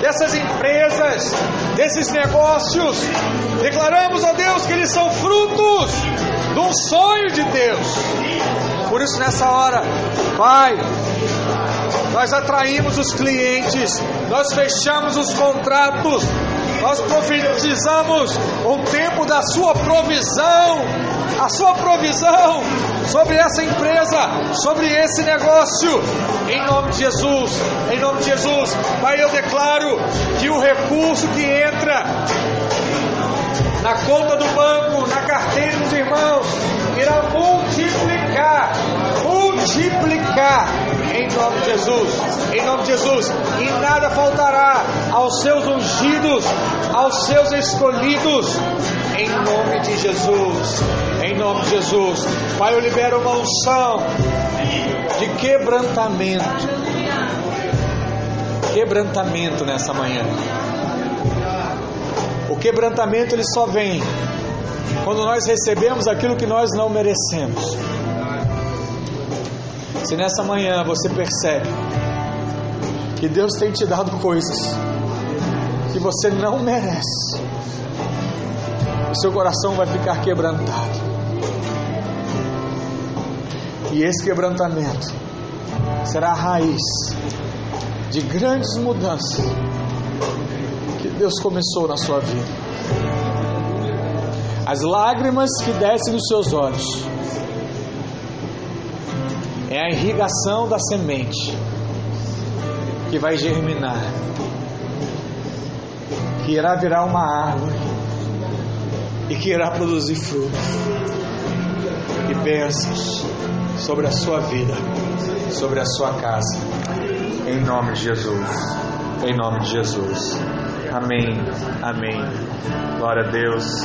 dessas empresas, desses negócios. Declaramos, ó Deus, que eles são frutos de um sonho de Deus. Por isso, nessa hora, Pai, nós atraímos os clientes, nós fechamos os contratos, nós profetizamos um tempo da sua provisão, a sua provisão sobre essa empresa, sobre esse negócio, em nome de Jesus, em nome de Jesus, Pai, eu declaro que o recurso que entra na conta do banco, na carteira dos irmãos, irá multiplicar, multiplicar em nome de Jesus, em nome de Jesus, e nada faltará aos seus ungidos, aos seus escolhidos, em nome de Jesus, em nome de Jesus. Pai, eu libero uma unção de quebrantamento, quebrantamento nessa manhã. O quebrantamento ele só vem quando nós recebemos aquilo que nós não merecemos. Se nessa manhã você percebe que Deus tem te dado coisas que você não merece, o seu coração vai ficar quebrantado. E esse quebrantamento será a raiz de grandes mudanças que Deus começou na sua vida. As lágrimas que descem dos seus olhos é a irrigação da semente que vai germinar, que irá virar uma árvore e que irá produzir frutos e bênçãos sobre a sua vida, sobre a sua casa, em nome de Jesus, em nome de Jesus. Amém, amém. Glória a Deus.